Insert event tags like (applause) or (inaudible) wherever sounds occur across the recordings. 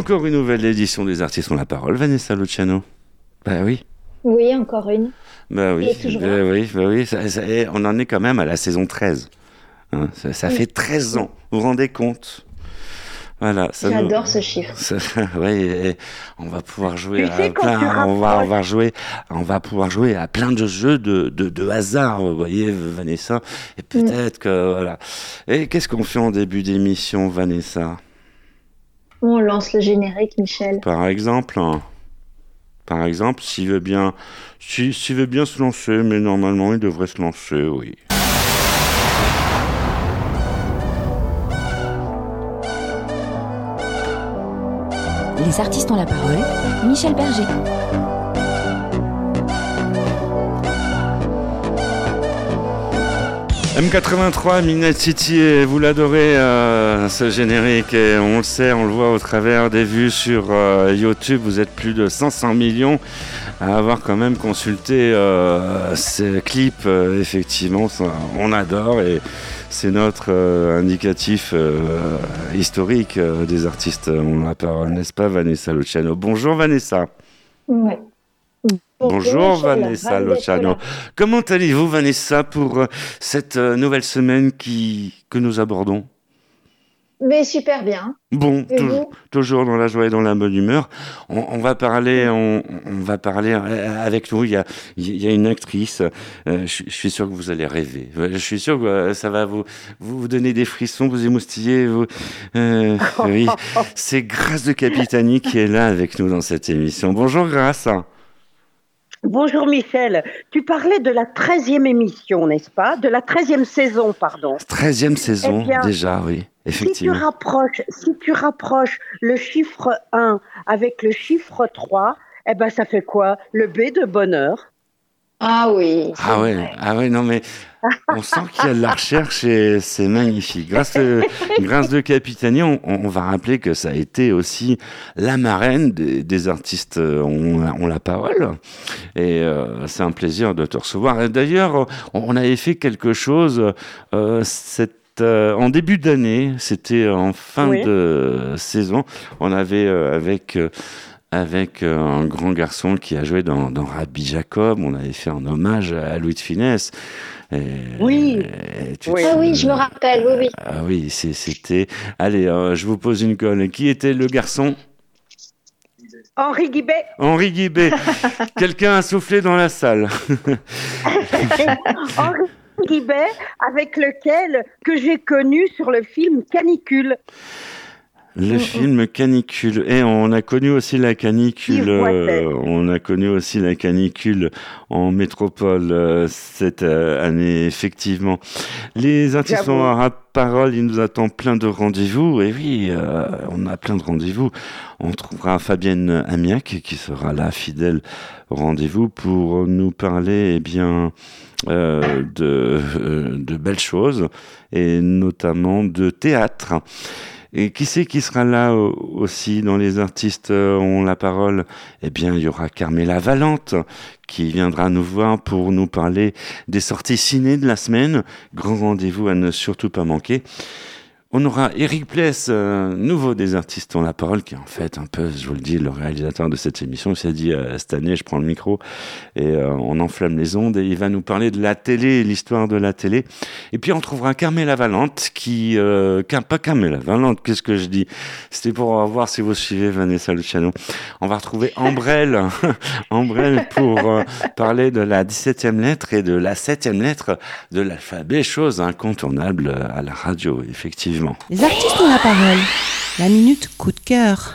Encore une nouvelle édition des artistes ont la parole, Vanessa Luciano. Bah oui. Oui, encore une. Bah oui, bah oui, bah oui. ça- ça- et on en est quand même à la saison 13. Hein, ça, ça Oui. fait 13 ans, vous vous rendez compte? Voilà, nous- J'adore ce chiffre. ça- (laughs) ouais, et on va pouvoir jouer Tu à plein, on va, on va jouer, on va pouvoir jouer à plein de jeux de, de, de hasard, vous voyez, Vanessa. Et peut-être que, voilà. Et qu'est-ce qu'on fait en début d'émission, Vanessa? On lance le générique, Michel. Par exemple, hein, par exemple, s'il veut bien, si- s'il veut bien se lancer, mais normalement il devrait se lancer, oui. Les artistes ont la parole. Michel Berger. M83, Midnight City, vous l'adorez euh, ce générique et on le sait, on le voit au travers des vues sur euh, YouTube, vous êtes plus de 500 millions à avoir quand même consulté euh, ces clips, euh, effectivement, ça, on adore et c'est notre euh, indicatif historique des artistes ont la parole, n'est-ce pas Vanessa Luciano? Bonjour Vanessa Ouais. Bonjour Vanessa là. Comment allez-vous Vanessa pour euh, cette euh, nouvelle semaine qui, que nous abordons? Mais super bien. Bon, toujours dans la joie et dans la bonne humeur. On, on va parler, on, on va parler euh, avec nous. Il y a, il y a une actrice. euh, je, je suis sûr que vous allez rêver. Je suis sûr que ça va vous, vous, vous donner des frissons, vous émoustiller. Vous, euh, oui, (laughs) c'est Grâce de Capitani qui est là avec nous dans cette émission. Bonjour Grâce. Bonjour Michel, tu parlais de la 13e émission, n'est-ce pas? De la 13e saison, pardon. 13e saison Eh bien, déjà, oui, Si tu, effectivement. rapproches, si tu rapproches le chiffre 1 avec le chiffre 3, eh ben ça fait quoi? Le B de bonheur. Ah oui. c'est Ah ouais, vrai. ah ouais, non mais on sent qu'il y a de la recherche et c'est magnifique. Grâce, euh, grâce de Capitani, on, on va rappeler que ça a été aussi la marraine des, des artistes euh, ont, ont la parole. Et euh, c'est un plaisir de te recevoir. D'ailleurs, on, on avait fait quelque chose euh, cette, euh, en début d'année, c'était en fin Oui. de saison. On avait euh, avec euh, avec euh, un grand garçon qui a joué dans, dans Rabbi Jacob. On avait fait un hommage à Louis de Finesse. Et- Oui. et Ah oui, je me rappelle, oui, oui. Ah oui, c'était. Allez, euh, je vous pose une colle. Qui était le garçon? Henri Guibet, Henri Guibet. (laughs) Quelqu'un a soufflé dans la salle. (laughs) Henri Guibet, avec lequel que j'ai connu sur le film Canicule. Le film Canicule. Et on a connu aussi la canicule. Euh, on a connu aussi la canicule en métropole euh, cette euh, année, effectivement. Les artistes ont la parole, il nous attend plein de rendez-vous. Et oui, on a plein de rendez-vous. On trouvera Fabienne Amiac qui sera là, fidèle au rendez-vous, pour nous parler, eh bien, euh, de, euh, de belles choses et notamment de théâtre. Et qui c'est qui sera là euh, aussi dans les artistes euh, ont la parole? Eh bien, il y aura Carmela Valente qui viendra nous voir pour nous parler des sorties ciné de la semaine. Grand rendez-vous à ne surtout pas manquer. On aura Eric Pless, euh, nouveau des artistes ont la parole, qui est en fait un peu, je vous le dis, le réalisateur de cette émission. Il s'est dit, euh, cette année, je prends le micro et euh, on enflamme les ondes et il va nous parler de la télé, l'histoire de la télé. Et puis on trouvera Carmela Valente, qui... Pas Carmela Valente, qu'est-ce que je dis? C'était pour voir si vous suivez Vanessa Luciano. On va retrouver Ambrelle, (laughs) Ambrelle pour parler de la 17e lettre et de la 7e lettre de l'alphabet, chose incontournable à la radio, effectivement. Les artistes ont la parole. La minute coup de cœur.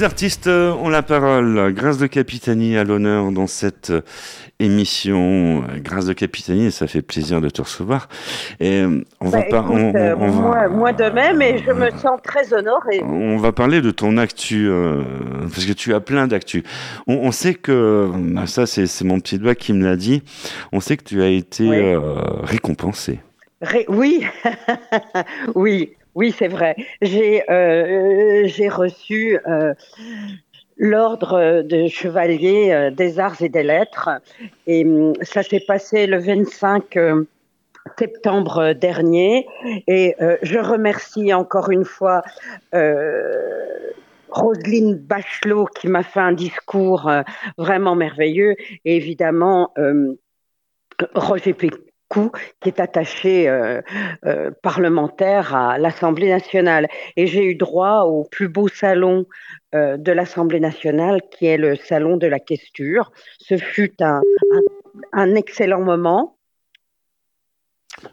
Les artistes euh, ont la parole. Grâce de Capitani à l'honneur dans cette euh, émission. Grâce de Capitani, ça fait plaisir de te recevoir. Et euh, va Bah, pas, on, va- moi, de même, et je me sens très honorée. On va parler de ton actu, euh, parce que tu as plein d'actu. On, sait que, bah, ça c'est c'est mon petit doigt qui me l'a dit, on sait que tu as été Oui. euh, récompensé. Ré- oui, (laughs) oui, oui, c'est vrai. J'ai euh, reçu euh, l'ordre de chevalier euh, des arts et des lettres, et hum, ça s'est passé le 25 euh, septembre dernier. Et euh, je remercie encore une fois euh, Roselyne Bachelot qui m'a fait un discours vraiment merveilleux, et évidemment Roger Qui est attaché euh, euh, parlementaire à l'Assemblée nationale. Et j'ai eu droit au plus beau salon euh, de l'Assemblée nationale, qui est le salon de la questure. Ce fut un, un, un excellent moment.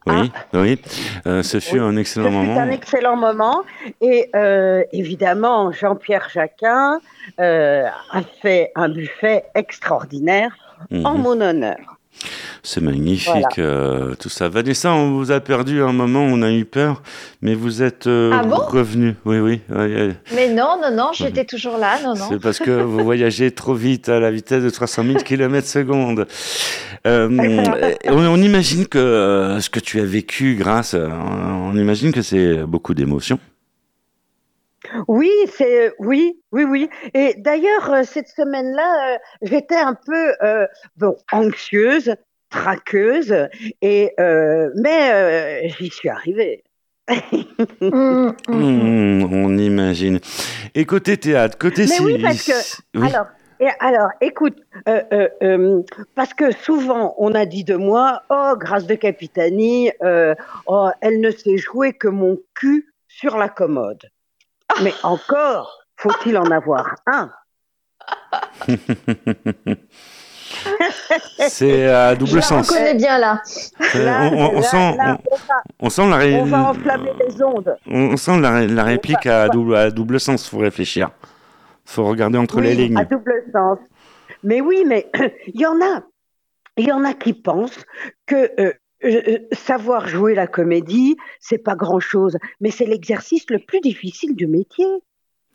Oui, oui. Euh, ce fut Ah. Oui. un Ce excellent fut moment. un excellent moment. Et euh, évidemment, Jean-Pierre Jacquin euh, a fait un buffet extraordinaire en Mhm. mon honneur. C'est magnifique, Voilà. euh, tout ça. Vanessa, on vous a perdu un moment, on a eu peur, mais vous êtes euh, Ah bon? revenu. Oui, oui. oui, oui. Mais non, non, non, j'étais toujours là, non, non. C'est parce que vous voyagez trop vite à la vitesse de 300 000 km seconde. Euh, on, on imagine que euh, ce que tu as vécu grâce, euh, on imagine que c'est beaucoup d'émotions. Oui, c'est oui, oui, oui. Et d'ailleurs, euh, cette semaine-là, euh, j'étais un peu euh, bon anxieuse, traqueuse, et euh, mais euh, j'y suis arrivée. Hum, hum. Hmm, on imagine. Et côté théâtre, côté Mais oui, parce que- oui. Alors, et alors, écoute, euh, euh, euh, parce que souvent on a dit de moi, oh, grâce de Capitani, euh, oh, elle ne sait jouer que mon cul sur la commode. Mais encore, faut-il en avoir un c'est à double Je On sens. connaît bien là. Euh, Là, on, on- on là, sent, là, on, va, on, on sent la, ré- on va enflammer les ondes. on- on sent la, ré- la réplique à double, à double sens. Faut réfléchir. Faut regarder entre les lignes. À double sens. Mais oui, mais (clears throat) il y en a. Il y en a qui pensent que euh, euh, savoir jouer la comédie, c'est pas grand-chose, mais c'est l'exercice le plus difficile du métier.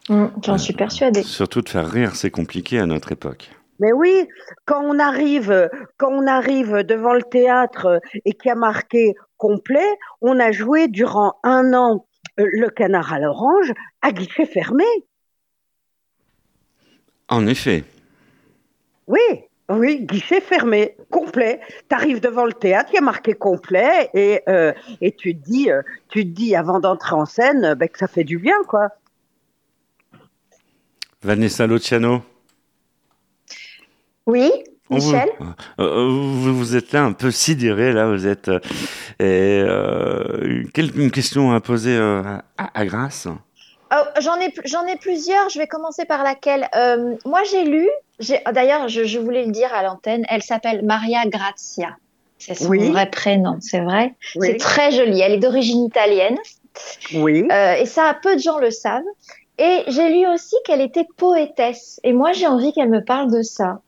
Hum, J'en suis persuadée. Surtout de faire rire, c'est compliqué à notre époque. Mais oui, quand on arrive, quand on arrive devant le théâtre euh, et qu'il y a marqué complet, on a joué durant un an euh, le canard à l'orange à guichet fermé. En effet. Oui, oui, guichet fermé, complet. Tu arrives devant le théâtre, il y a marqué complet, et, euh, et tu, te dis, euh, tu te dis avant d'entrer en scène euh, ben, que ça fait du bien, quoi. Vanessa Luciano. Oui, vous- Michel? Vous, vous êtes là un peu sidéré, là, vous êtes. et, euh, quelle une question à poser euh, à, à Grace? Oh, J'en ai, j'en ai plusieurs. Je vais commencer par laquelle. Euh, moi, j'ai lu. j'ai- D'ailleurs, je, je voulais le dire à l'antenne. Elle s'appelle Maria Grazia. C'est son Oui. vrai prénom, c'est vrai. Oui, C'est très joli. Elle est d'origine italienne. oui. Euh, et ça, peu de gens le savent. Et j'ai lu aussi qu'elle était poétesse. Et moi, j'ai envie qu'elle me parle de ça.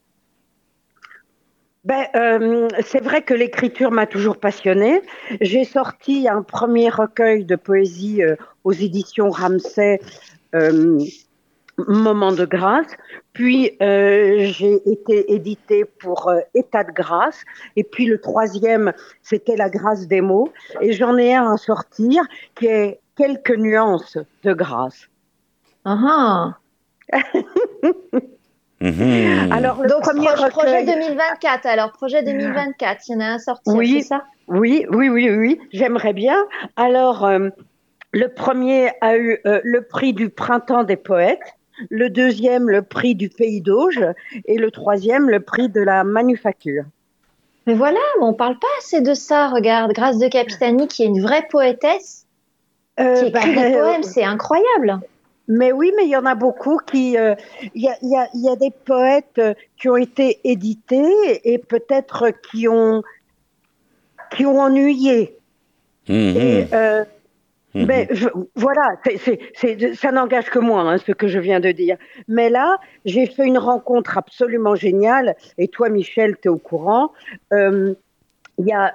Ben, euh, c'est vrai que l'écriture m'a toujours passionnée. J'ai sorti un premier recueil de poésie euh, aux éditions Ramsay, euh, Moment de grâce. Puis euh, j'ai été éditée pour euh, État de grâce. Et puis le troisième, c'était La grâce des mots. Et j'en ai un à sortir qui est Quelques nuances de grâce. Ah, ah. (laughs) Mhm. Alors le Donc, premier projet recueil. 2024. Alors, projet 2024, il y en a un sorti, Oui. c'est ça? Oui, oui, oui, oui, j'aimerais bien. Alors, euh, le premier a eu euh, le prix du printemps des poètes, le deuxième le prix du pays d'Auge et le troisième le prix de la manufacture. Mais voilà, mais on parle pas assez de ça. Regarde, Grâce de Capitani, qui est une vraie poétesse, Euh, qui écrit ben, des poèmes, c'est incroyable. Mais oui, mais il y en a beaucoup qui. euh, Il y, a, y, a, y a des poètes euh, qui ont été édités et peut-être qui ont qui ont ennuyé. Mhm. Et, euh, Mhm. Mais je- voilà, ça n'engage que moi, hein, ce que je viens de dire. Mais là, j'ai fait une rencontre absolument géniale, et toi, Michel, tu es au courant. Euh, Il y a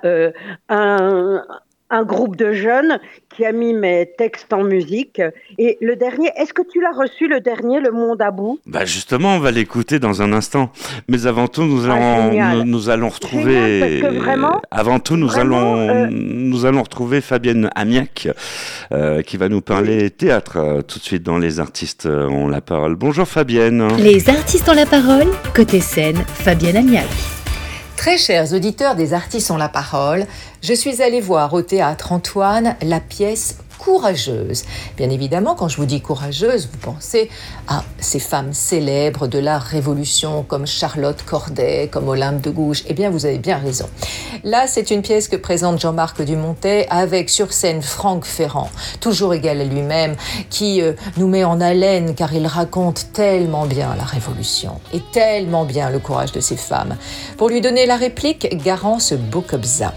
un, un groupe de jeunes qui a mis mes textes en musique. Et le dernier, est-ce que tu l'as reçu, le dernier, Le Monde à bout? Bah justement, on va l'écouter dans un instant. Mais avant tout, nous Ah, allons, nous, nous allons retrouver. Génial, parce que vraiment- avant tout, nous vraiment, allons, euh, nous allons retrouver Fabienne Amiac, euh, qui va nous parler théâtre euh, tout de suite dans les artistes ont la parole. Bonjour Fabienne. Les artistes ont la parole. Côté scène, Fabienne Amiac. Très chers auditeurs des artistes ont la parole, je suis allée voir au théâtre Antoine la pièce Courageuse. Bien évidemment, quand je vous dis courageuse, vous pensez à ces femmes célèbres de la Révolution comme Charlotte Corday, comme Olympe de Gouges. Eh bien, vous avez bien raison. Là, c'est une pièce que présente Jean-Marc Dumontet avec sur scène Franck Ferrand, toujours égal à lui-même, qui euh, nous met en haleine car il raconte tellement bien la Révolution et tellement bien le courage de ces femmes. Pour lui donner la réplique, Garance Bokobza.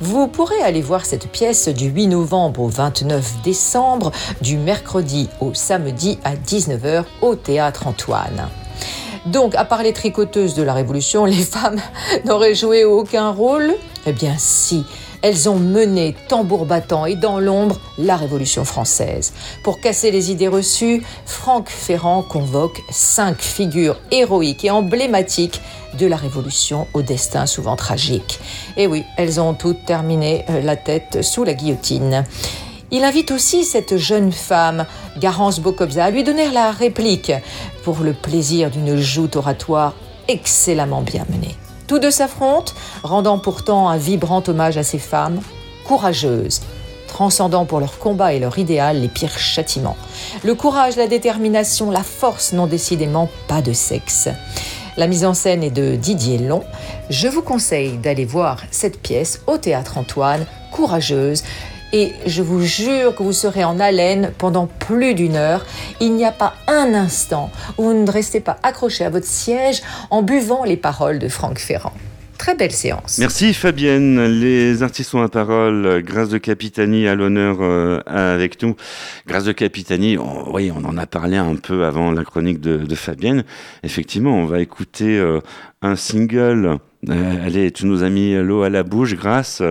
Vous pourrez aller voir cette pièce du 8 novembre au 29 décembre, du mercredi au samedi à 19h au théâtre Antoine. Donc, à part les tricoteuses de la Révolution, les femmes (laughs) n'auraient joué aucun rôle? Eh bien, si. Elles ont mené, tambour battant et dans l'ombre, la Révolution française. Pour casser les idées reçues, Franck Ferrand convoque cinq figures héroïques et emblématiques de la Révolution au destin souvent tragique. Et oui, elles ont toutes terminé euh, la tête sous la guillotine. Il invite aussi cette jeune femme, Garance Bokobza, à lui donner la réplique pour le plaisir d'une joute oratoire excellemment bien menée. Tous deux s'affrontent, rendant pourtant un vibrant hommage à ces femmes, courageuses, transcendant pour leur combat et leur idéal les pires châtiments. Le courage, la détermination, la force n'ont décidément pas de sexe. La mise en scène est de Didier Long. Je vous conseille d'aller voir cette pièce au théâtre Antoine, courageuse. Et je vous jure que vous serez en haleine pendant plus d'une heure. Il n'y a pas un instant où vous ne restez pas accroché à votre siège en buvant les paroles de Franck Ferrand. Très belle séance. Merci Fabienne. Les artistes ont la parole. Grâce de Capitani à l'honneur euh, avec nous. Grâce de Capitani, on, oui, on en a parlé un peu avant la chronique de, Fabienne. Effectivement, on va écouter euh, un single. Euh, allez, tu nous as mis l'eau à la bouche, Grâce.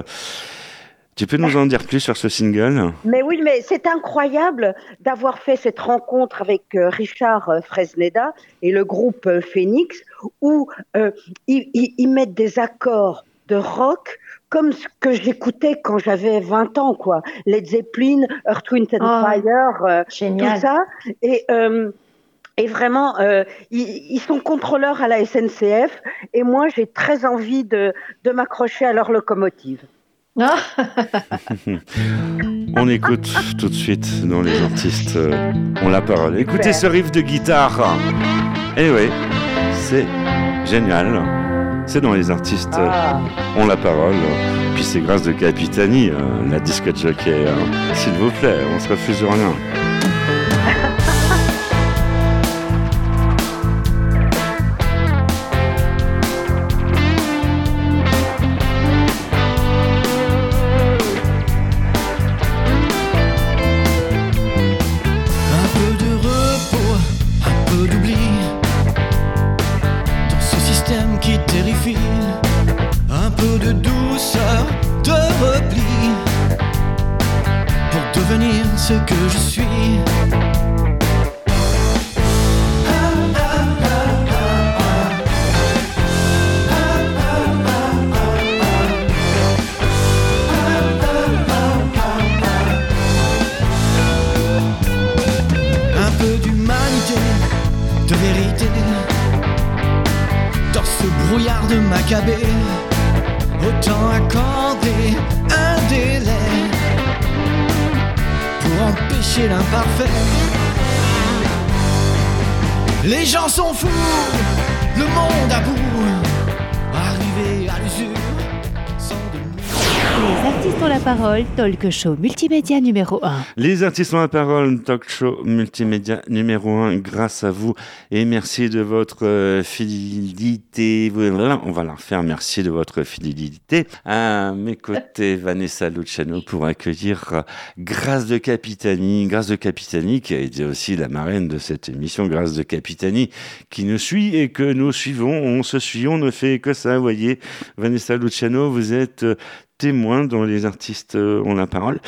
Tu peux nous en dire plus sur ce single? Mais oui, mais c'est incroyable d'avoir fait cette rencontre avec euh, Richard euh, Fresneda et le groupe euh, Phoenix, où euh, ils, ils- ils mettent des accords de rock comme ce que j'écoutais quand j'avais 20 ans, quoi. Led Zeppelin, Earth, Wind and Oh, Fire, euh, tout ça. Et, euh, et vraiment, euh, ils, ils sont contrôleurs à la SNCF. Et moi, j'ai très envie de, de m'accrocher à leur locomotive. (laughs) On écoute tout de suite dans les artistes euh, ont la parole. Écoutez ce riff de guitare. Eh oui, c'est génial. C'est dans les artistes euh, Ah. ont la parole. Puis c'est grâce de Capitani, euh, la disque jockey. hein. S'il vous plaît, on se refuse rien. (laughs) de vérité. Dans ce brouillard de Maccabée Autant accorder un délai Pour empêcher l'imparfait. Les gens sont fous, le monde à bout De artistes ont la parole, talk show multimédia numéro 1. Les artistes ont la parole, talk show multimédia numéro 1, grâce à vous et merci de votre euh, fidélité. On va la refaire, merci de votre fidélité. À mes côtés, Vanessa Luciano pour accueillir euh, Grâce de Capitani. Grâce de Capitani qui a été aussi la marraine de cette émission, Grâce de Capitani, qui nous suit et que nous suivons. On se suit, on ne fait que ça, voyez. Vanessa Luciano, vous êtes euh, témoin dont les artistes euh, ont la parole.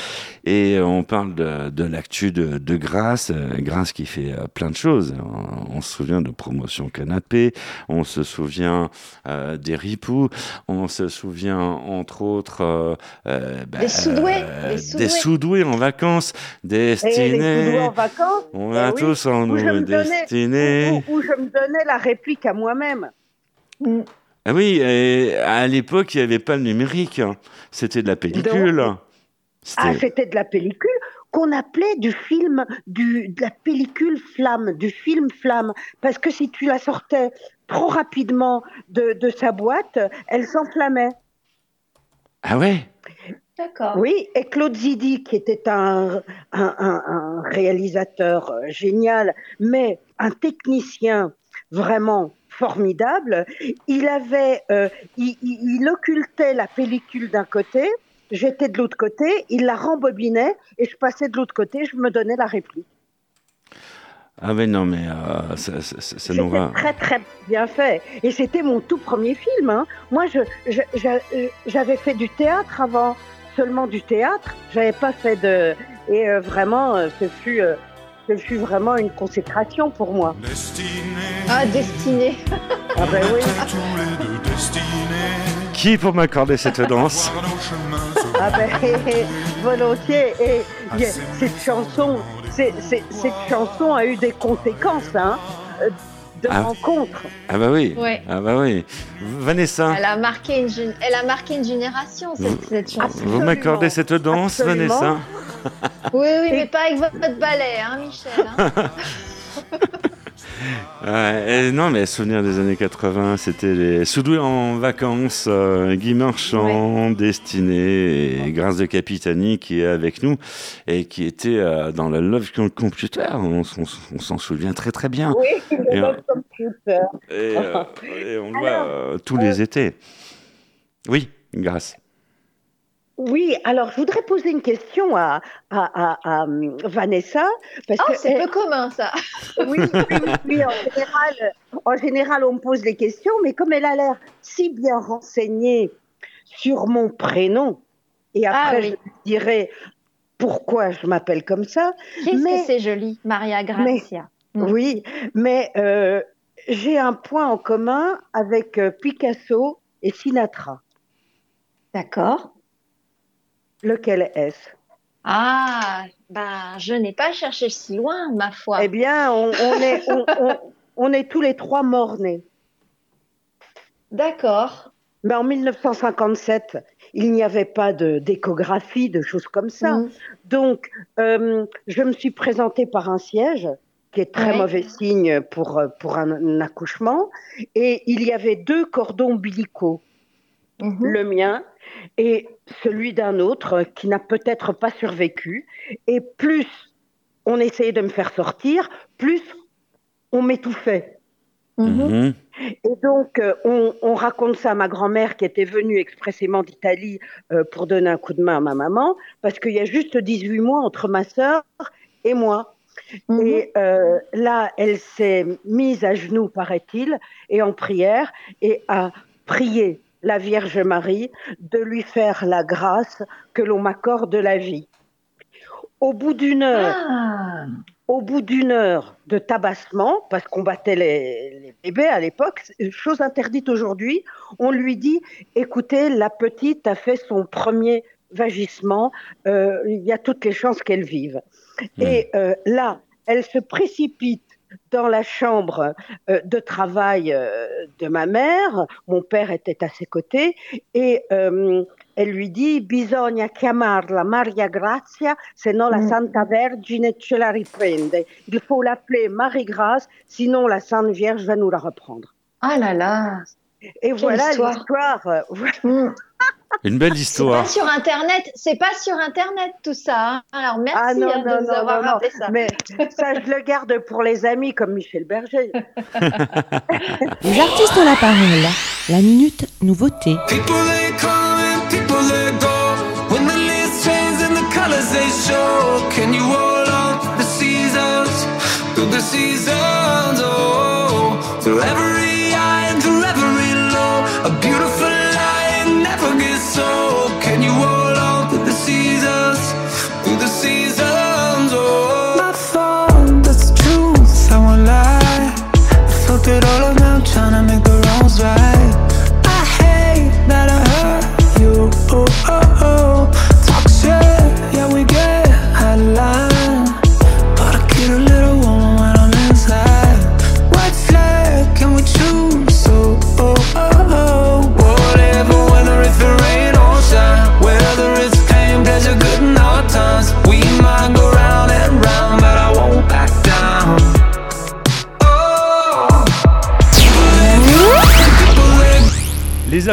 Et euh, on parle de, de l'actu de, de Grasse, euh, Grasse qui fait plein de choses. On, on se souvient de Promotion Canapé, on se souvient euh, des Ripoux, on se souvient entre autres euh, euh, bah, Des Soudoués, euh, des des Soudoués. En vacances, Soudoués destinés. en vacances, On eh a oui, tous en nous destinés. où, où je me donnais la réplique à moi-même. Ah oui, et à l'époque, il n'y avait pas le numérique. hein. C'était de la pellicule. Ah, C'était- de la pellicule qu'on appelait du film, du, de la pellicule flamme, du film flamme. Parce que si tu la sortais trop rapidement de, de sa boîte, elle s'enflammait. Ah ouais? D'accord. Oui, et Claude Zidi, qui était un, un, un- un réalisateur euh, génial, mais un technicien vraiment formidable, il avait, euh, il, il- il occultait la pellicule d'un côté, j'étais de l'autre côté, il la rembobinait et je passais de l'autre côté, je me donnais la réplique. Ah ouais, non, mais euh, ça, ça- ça- ça nous va. très très bien fait. Et c'était mon tout premier film. hein. Moi, je, je- j'a- euh, j'avais fait du théâtre avant, seulement du théâtre. J'avais pas fait de. Et euh, vraiment, ce fut, ce fut vraiment une consécration pour moi. Destinée. Ah, destiné. Ah ben oui. Tous les deux destinés. Qui pour m'accorder cette danse Ah ben (laughs) volontiers. Et y a- cette chanson, cette chanson a eu des conséquences, hein, euh, de Ah. rencontres. Ah bah oui. Ouais. Ah bah oui. Vanessa, Elle a marqué une, elle a marqué une génération, cette, Vous- cette chanson. vous m'accordez cette danse, Absolument. Vanessa Oui, oui, mais pas avec votre, balai, hein, Michel. hein. (laughs) Ouais, Non, mais souvenir des années 80, c'était les Soudoués en vacances, euh, Guy Marchand, Destiné et Grâce de Capitani qui est avec nous et qui était euh, dans le Love Computer. On, on s'en souvient très très bien. Oui, Et, Love Computer. Et, euh, et on le voit euh, tous les étés. Oui, Grâce. Oui, alors je voudrais poser une question à, à, à, à, hum, Vanessa. Parce Oh, que, c'est peu commun, ça. oui, (laughs) oui, oui, oui, en, général, en général, on me pose les questions, mais comme elle a l'air si bien renseignée sur mon prénom, et après Ah oui. je dirai pourquoi je m'appelle comme ça, Qu'est-ce que c'est joli, Maria Grazia. Mm. oui, mais euh, j'ai un point en commun avec euh, Picasso et Sinatra. D'accord. Lequel est-ce? Ah, ben, je n'ai pas cherché si loin, ma foi. Eh bien, on, on est, on, on- on est tous les trois morts-nés. D'accord. Mais en 1957, il n'y avait pas de d'échographie, de choses comme ça. Mm. Donc, euh, je me suis présentée par un siège, qui est très Ouais. mauvais signe pour, euh, pour un, un accouchement. Et il y avait deux cordons ombilicaux, Mhm. le mien et celui d'un autre qui n'a peut-être pas survécu. Et plus on essayait de me faire sortir, plus on m'étouffait. Mhm. Mhm. Et donc, euh, on, on raconte ça à ma grand-mère qui était venue expressément d'Italie euh, pour donner un coup de main à ma maman, parce qu'il y a juste 18 mois entre ma sœur et moi. Et euh, là, elle s'est mise à genoux, paraît-il, et en prière, et a prié la Vierge Marie de lui faire la grâce que l'on m'accorde la vie. Au bout d'une heure, Ah, au bout d'une heure de tabassement, parce qu'on battait les, les bébés à l'époque, c'est- chose interdite aujourd'hui, on lui dit écoutez, la petite a fait son premier vagissement, euh, il y a toutes les chances qu'elle vive. Et euh, là, elle se précipite dans la chambre euh, de travail euh, de ma mère, mon père était à ses côtés, et euh, elle lui dit Bisogna chiamarla Maria Grazia, sinon la Mm. Santa Vergine ce la riprende. Il faut l'appeler Marie Grâce, sinon la Sainte Vierge va nous la reprendre. ah là là. Et voilà l'histoire. (laughs) Mm. Une belle histoire. C'est pas sur Internet, c'est pas sur Internet tout ça. hein. Alors merci Ah non, non, de nous non, avoir non, non. rappelé ça. Mais ça, je le garde pour les amis comme Michel Berger. (laughs) Les artistes ont la parole. La minute nouveauté. People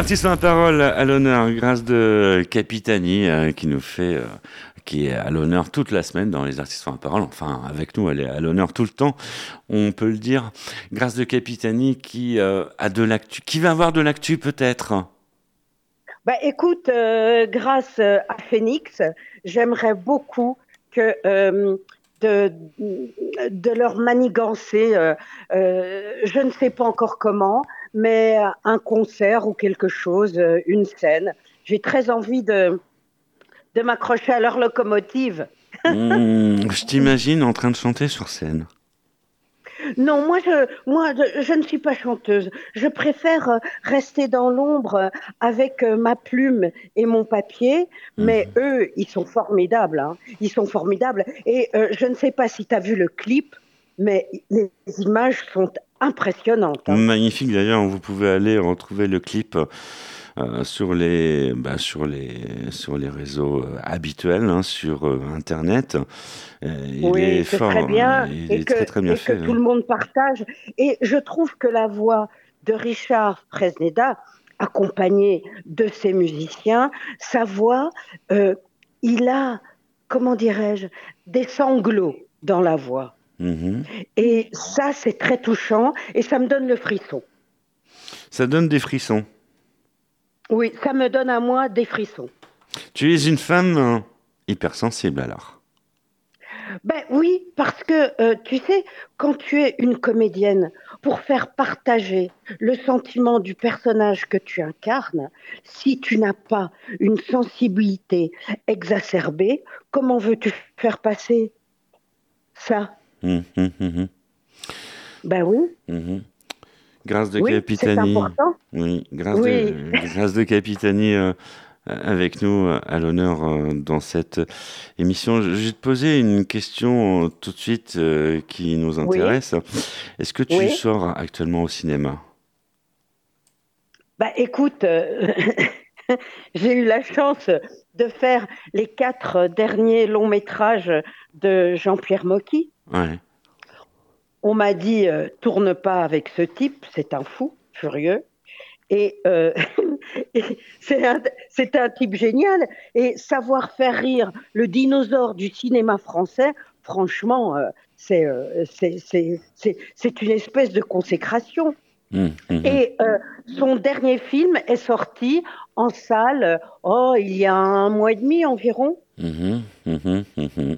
Ont la parole à l'honneur grâce de Capitani euh, qui nous fait, euh, qui est à l'honneur toute la semaine dans les artistes la parole. Enfin, avec nous, elle est à l'honneur tout le temps. On peut le dire. Grâce de Capitani qui euh, a de l'actu, qui va avoir de l'actu peut-être? Bah, écoute, grâce à Phoenix, j'aimerais beaucoup que de, leur manigancer, euh, euh, je ne sais pas encore comment, mais un concert ou quelque chose, euh, une scène. J'ai très envie de, de m'accrocher à leur locomotive. Hmm, je t'imagine en train de chanter sur scène. Non, moi je, moi je, je ne suis pas chanteuse. Je préfère euh, rester dans l'ombre euh, avec euh, ma plume et mon papier. Mais eux, ils sont formidables. Hein. Ils sont formidables. Et euh, je ne sais pas si tu as vu le clip, mais les images sont impressionnantes. hein. Magnifique d'ailleurs, vous pouvez aller retrouver le clip sur, les, bah, sur, les, sur les réseaux euh, habituels, hein, sur euh, Internet. Euh, il oui, est fort, très bien. il et est que, très très bien et fait. que tout le monde partage. Et je trouve que la voix de Richard Fresneda, accompagné de ses musiciens, sa voix, euh, il a, comment dirais-je, des sanglots dans la voix. Mhm. Et ça, c'est très touchant et ça me donne le frisson. Ça donne des frissons. Oui, ça me donne à moi des frissons. Tu es une femme euh, hypersensible alors. Ben oui, parce que euh, tu sais, quand tu es une comédienne, pour faire partager le sentiment du personnage que tu incarnes, si tu n'as pas une sensibilité exacerbée, comment veux-tu faire passer ça? Mhm, mhm, mhm, Ben oui. Grâce de oui, Capitani. Oui, grâce Oui. de, (laughs) grâce de Capitani euh, avec nous euh, à l'honneur euh, dans cette émission. Je vais te poser une question euh, tout de suite qui nous intéresse. Est-ce que tu sors actuellement au cinéma? Bah écoute, (laughs) j'ai eu la chance de faire les quatre derniers longs métrages de Jean-Pierre Mocky. Ouais. On m'a dit euh, tourne pas avec ce type, c'est un fou furieux. Et, euh, (laughs) et c'est un, type génial. Et savoir faire rire le dinosaure du cinéma français, franchement, euh, c'est, une espèce de consécration. Mhm, mhm. Et euh, son dernier film est sorti en salle, oh, il y a un mois et demi environ.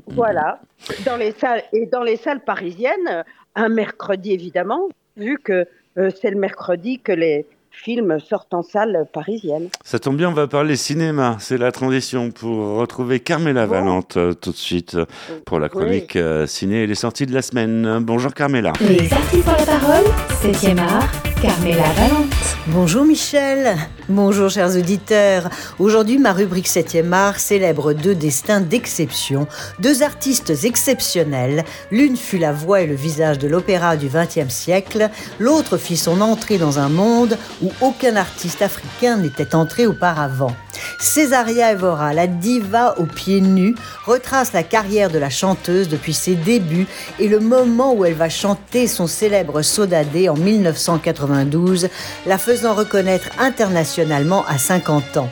Voilà. Dans les salles, et dans les salles parisiennes, un mercredi évidemment, vu que euh, c'est le mercredi que les films sortent en salle parisienne. Ça tombe bien, on va parler cinéma. C'est la transition pour retrouver Carmela Bon. Valente euh, tout de suite euh, pour la chronique euh, ciné et les sorties de la semaine. Bonjour Carmela. Les artistes ont la parole, 7e art, Carmela Valente. Bonjour Michel, bonjour chers auditeurs. Aujourd'hui, ma rubrique 7e art célèbre deux destins d'exception, deux artistes exceptionnels. L'une fut la voix et le visage de l'opéra du XXe siècle, l'autre fit son entrée dans un monde où aucun artiste africain n'était entré auparavant. Césaria Evora, la diva aux pieds nus, retrace la carrière de la chanteuse depuis ses débuts et le moment où elle va chanter son célèbre Sodadé en 1980 1992, la faisant reconnaître internationalement à 50 ans.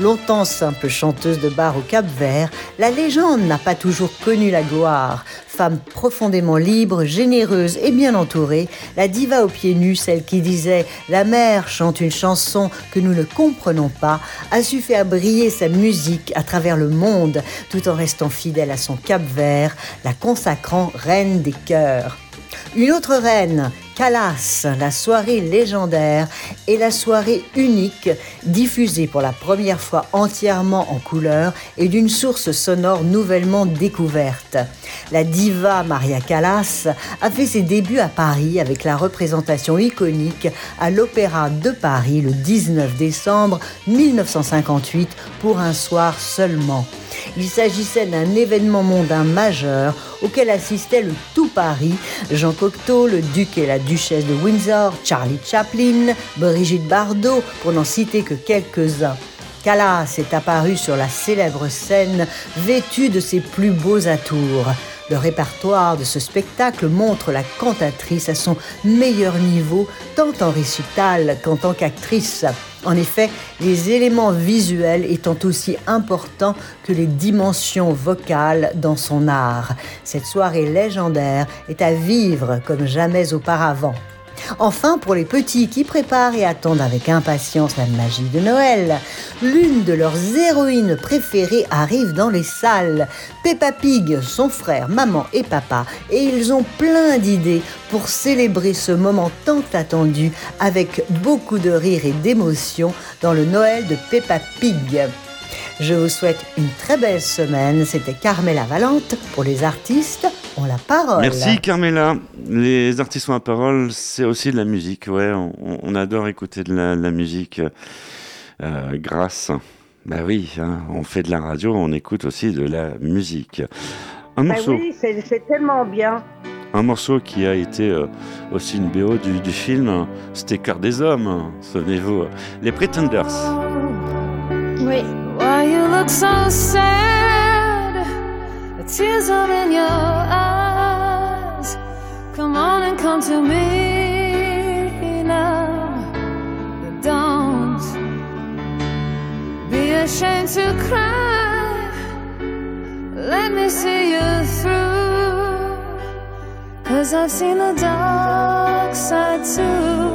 Longtemps simple chanteuse de bar au Cap Vert, la légende n'a pas toujours connu la gloire. Femme profondément libre, généreuse et bien entourée, la diva aux pieds nus, celle qui disait La mer chante une chanson que nous ne comprenons pas, a su faire briller sa musique à travers le monde tout en restant fidèle à son Cap Vert, la consacrant reine des cœurs. Une autre reine, Calas, la soirée légendaire et la soirée unique, diffusée pour la première fois entièrement en couleur et d'une source sonore nouvellement découverte. La diva Maria Callas a fait ses débuts à Paris avec la représentation iconique à l'Opéra de Paris le 19 décembre 1958 pour un soir seulement. Il s'agissait d'un événement mondain majeur auquel assistait le tout Paris, Jean Cocteau, le duc et la duchesse de Windsor, Charlie Chaplin, Brigitte Bardot, pour n'en citer que quelques-uns. Calas est apparu sur la célèbre scène vêtue de ses plus beaux atours. Le répertoire de ce spectacle montre la cantatrice à son meilleur niveau, tant en récital qu'en tant qu'actrice. En effet, les éléments visuels étant aussi importants que les dimensions vocales dans son art. Cette soirée légendaire est à vivre comme jamais auparavant. Enfin, pour les petits qui préparent et attendent avec impatience la magie de Noël, l'une de leurs héroïnes préférées arrive dans les salles. Peppa Pig, son frère, maman et papa, et ils ont plein d'idées pour célébrer ce moment tant attendu avec beaucoup de rire et d'émotion dans le Noël de Peppa Pig. Je vous souhaite une très belle semaine. C'était Carmela Valente pour les artistes ont la parole. Merci Carmela. Les artistes ont la parole, c'est aussi de la musique. Ouais, on, adore écouter de la, musique euh, grâce. Bah oui, hein, on fait de la radio, on écoute aussi de la musique. Un bah morceau. oui, c'est tellement bien. Un morceau qui a été euh, aussi une BO du, du film, c'était Cœur des Hommes, souvenez-vous. Les Pretenders. Oui. Why you look so sad? The tears are in your eyes. Come on and come to me now. Don't be ashamed to cry. Let me see you through. Cause I've seen the dark side too.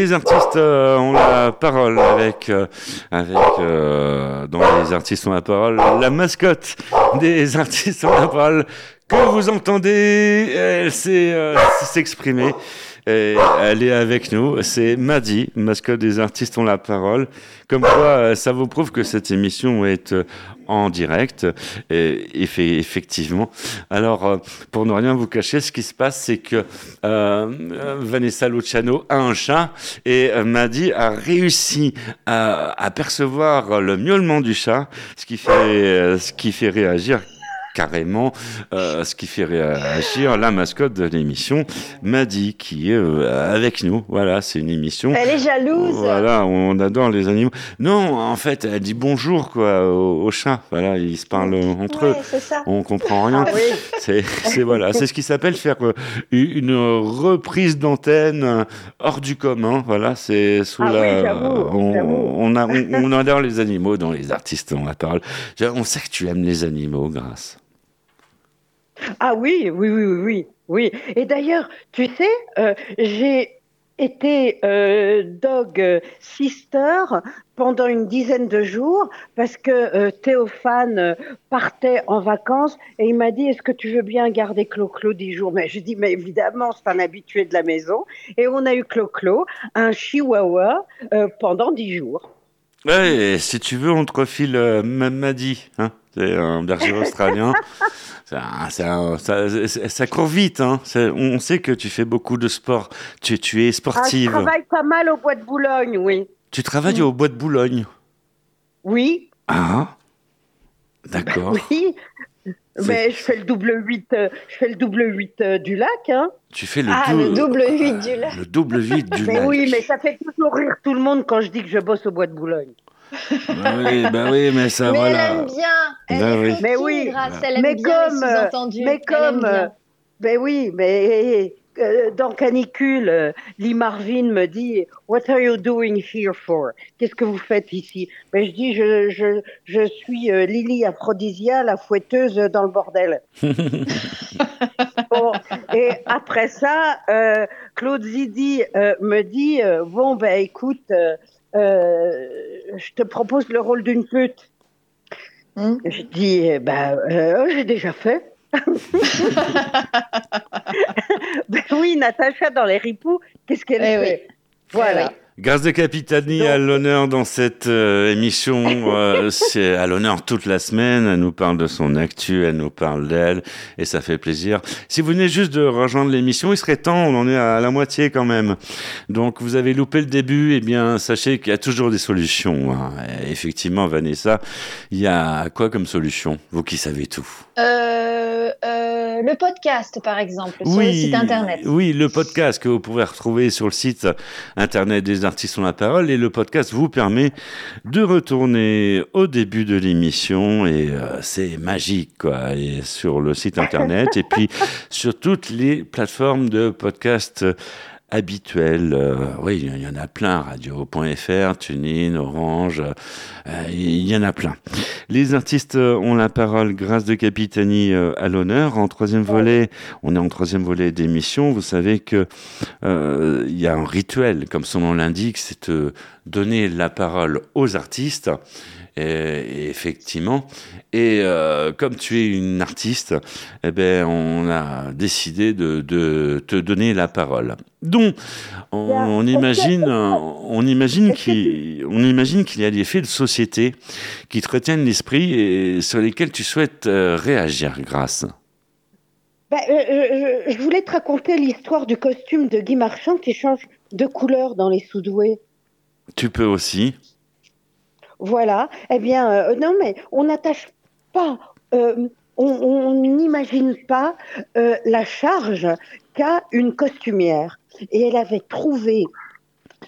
Les artistes euh, ont la parole avec, euh, avec euh, dans les artistes ont la parole, la mascotte des (laughs) artistes ont la parole que vous entendez, elle sait euh, s'exprimer. Elle est avec nous, c'est Madi, mascotte des artistes ont la parole. Comme quoi, euh, ça vous prouve que cette émission est euh, en direct. Et, effe- effectivement. Alors, euh, pour ne rien vous cacher, ce qui se passe, c'est que Vanessa Luciano a un chat et Madi a réussi à, à percevoir le miaulement du chat, ce qui fait, ce qui fait réagir carrément, euh, ce qui fait réagir la mascotte de l'émission, Madi, qui est euh, avec nous. Voilà, c'est une émission. Elle est jalouse. Voilà, on adore les animaux. Non, en fait, elle dit bonjour quoi au, au chat. Voilà, ils se parlent entre eux. Ouais, ça. On comprend rien. Ah oui. C'est, voilà, c'est ce qui s'appelle faire euh, une reprise d'antenne hors du commun. Voilà, c'est sous Ah la. oui, on, j'avoue. on, a- on- on adore les animaux dans les artistes. On la parle. On sait que tu aimes les animaux, grâce. Ah oui, oui, oui, oui, oui. Et d'ailleurs, tu sais, euh, j'ai été euh, dog sister pendant une dizaine de jours parce que euh, Théophane partait en vacances et il m'a dit est-ce que tu veux bien garder Clo-Clo dix jours? Mais je dis mais évidemment c'est un habitué de la maison et on a eu Clo-Clo, un chihuahua pendant dix jours. Ouais, si tu veux, on te refile Mamadi. Hein c'est un berger australien. (laughs) Un- un- ça, ça- court vite. Hein on sait que tu fais beaucoup de sport. Tu, tu es Ah, je sportive. travaille pas mal au bois de Boulogne, oui. tu travailles au bois de Boulogne. Oui, Ah, d'accord. oui. C'est- Mais je fais le double 8, je fais le double 8 euh, du lac, hein. Tu fais le, Ah, dou- le double 8 du lac. le double vide du Mais (laughs) lac. oui, mais ça fait toujours rire tout le monde quand je dis que je bosse au bois de Boulogne. Bah oui, bah oui, mais ça, mais voilà. elle aime bien. Elle Bah est oui. Mais oui. Elle aime Mais bien comme, les sous-entendus. Mais comme, euh, ben oui, mais euh, dans Canicule, euh, Lee Marvin me dit What are you doing here for? Qu'est-ce que vous faites ici? Ben je dis je, je, je suis euh, Lily Aphrodisia, la fouetteuse dans le bordel. (laughs) Bon, et après ça, euh, Claude Zidi euh, me dit euh, Bon, ben écoute, je te propose le rôle d'une pute. Hmm. Je dis eh Ben, euh, j'ai déjà fait. (laughs) ben oui, Natacha dans les ripoux, qu'est-ce qu'elle Eh fait? Oui. Voilà. Eh oui. Grâce de Capitani à l'honneur dans cette euh, émission. (laughs) euh, c'est à l'honneur toute la semaine. Elle nous parle de son actu, elle nous parle d'elle, et ça fait plaisir. Si vous venez juste de rejoindre l'émission, il serait temps, on en est à la moitié quand même. Donc vous avez loupé le début, eh bien sachez qu'il y a toujours des solutions. hein. Et effectivement, Vanessa, il y a quoi comme solution? Vous qui savez tout. Euh, euh, le podcast, par exemple, sur le site internet. Oui, le podcast que vous pouvez retrouver sur le site internet des artistes ont la parole et le podcast vous permet de retourner au début de l'émission et euh, c'est magique quoi. Et sur le site internet et puis (laughs) sur toutes les plateformes de podcast habituelles. Euh, oui, il y en a plein, radio.fr, TuneIn, Orange, euh, il y en a plein. Les artistes euh, ont la parole grâce de Capitani à l'honneur. En troisième volet, on est en troisième volet d'émission. Vous savez que il y a un rituel, comme son nom l'indique, c'est de donner la parole aux artistes. Et, effectivement, et euh, comme tu es une artiste, eh ben on a décidé de, de te donner la parole. Donc, on, imagine, (laughs) on imagine qu'il, on imagine qu'il y a des faits de société qui te retiennent l'esprit et sur lesquels tu souhaites euh, réagir, grâce. Ben, euh, je, je voulais te raconter l'histoire du costume de Guy Marchand qui change de couleur dans les soudoués. Tu peux aussi. Voilà. Eh bien, euh, non, mais on n'attache pas, euh, on- n'imagine pas euh, la charge qu'a une costumière. Et elle avait trouvé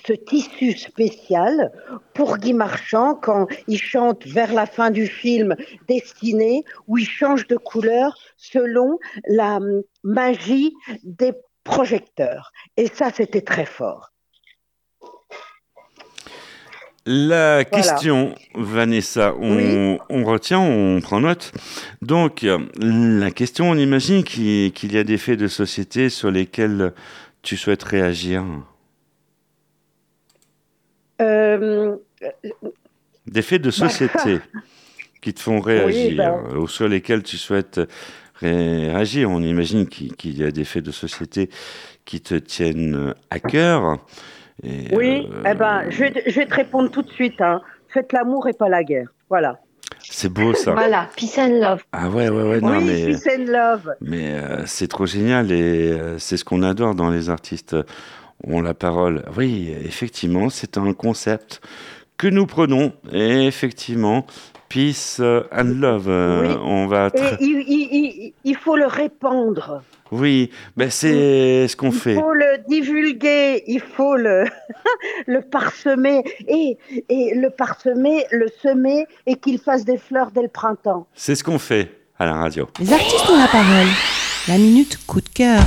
ce tissu spécial pour Guy Marchand quand il chante vers la fin du film Destiné, où il change de couleur selon la hum, magie des projecteurs. Et ça, c'était très fort. La question, Vanessa, on, Oui. on retient, on prend note. Donc, la question, on imagine qu'il y a des faits de société sur lesquels tu souhaites réagir Euh, Des faits de société qui te font réagir, ben- ou sur lesquels tu souhaites réagir. On imagine qu'il qu'il y a des faits de société qui te tiennent à cœur. Et, oui, euh, eh ben, je vais, je vais te répondre tout de suite. Hein. Faites l'amour et pas la guerre. Voilà. C'est beau ça. Voilà, peace and love. Ah ouais, ouais, ouais, non, oui, mais, peace and love. mais euh, c'est trop génial et euh, c'est ce qu'on adore dans les artistes ont la parole. Oui, effectivement, c'est un concept que nous prenons et effectivement, peace and love, euh, Oui. on va... Et il, il- il- il faut le répandre. Oui, ben c'est ce qu'on Il fait. faut le divulguer, il faut le, (laughs) le parsemer et, et le parsemer, le semer et qu'il fasse des fleurs dès le printemps. C'est ce qu'on fait à la radio. Les artistes ont la parole. La minute coup de cœur.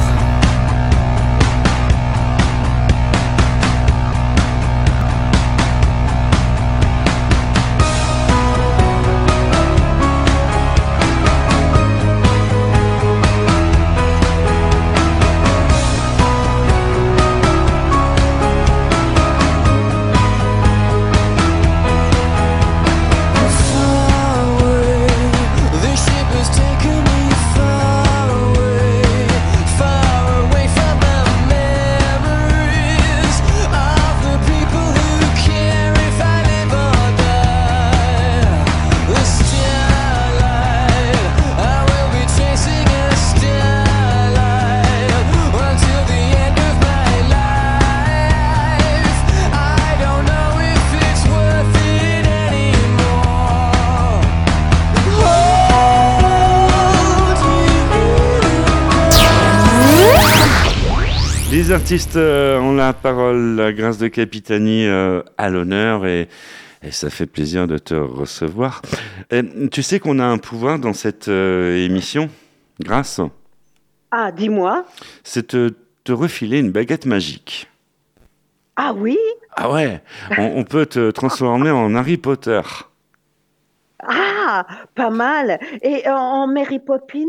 Artistes euh, ont la parole, la grâce de Capitani euh, à l'honneur et, et ça fait plaisir de te recevoir. Euh, tu sais qu'on a un pouvoir dans cette émission, grâce, Ah, dis-moi. c'est te, te refiler une baguette magique. Ah oui? Ah ouais, on, on peut te transformer en Harry Potter. Ah, pas mal. Et en, en Mary Poppins?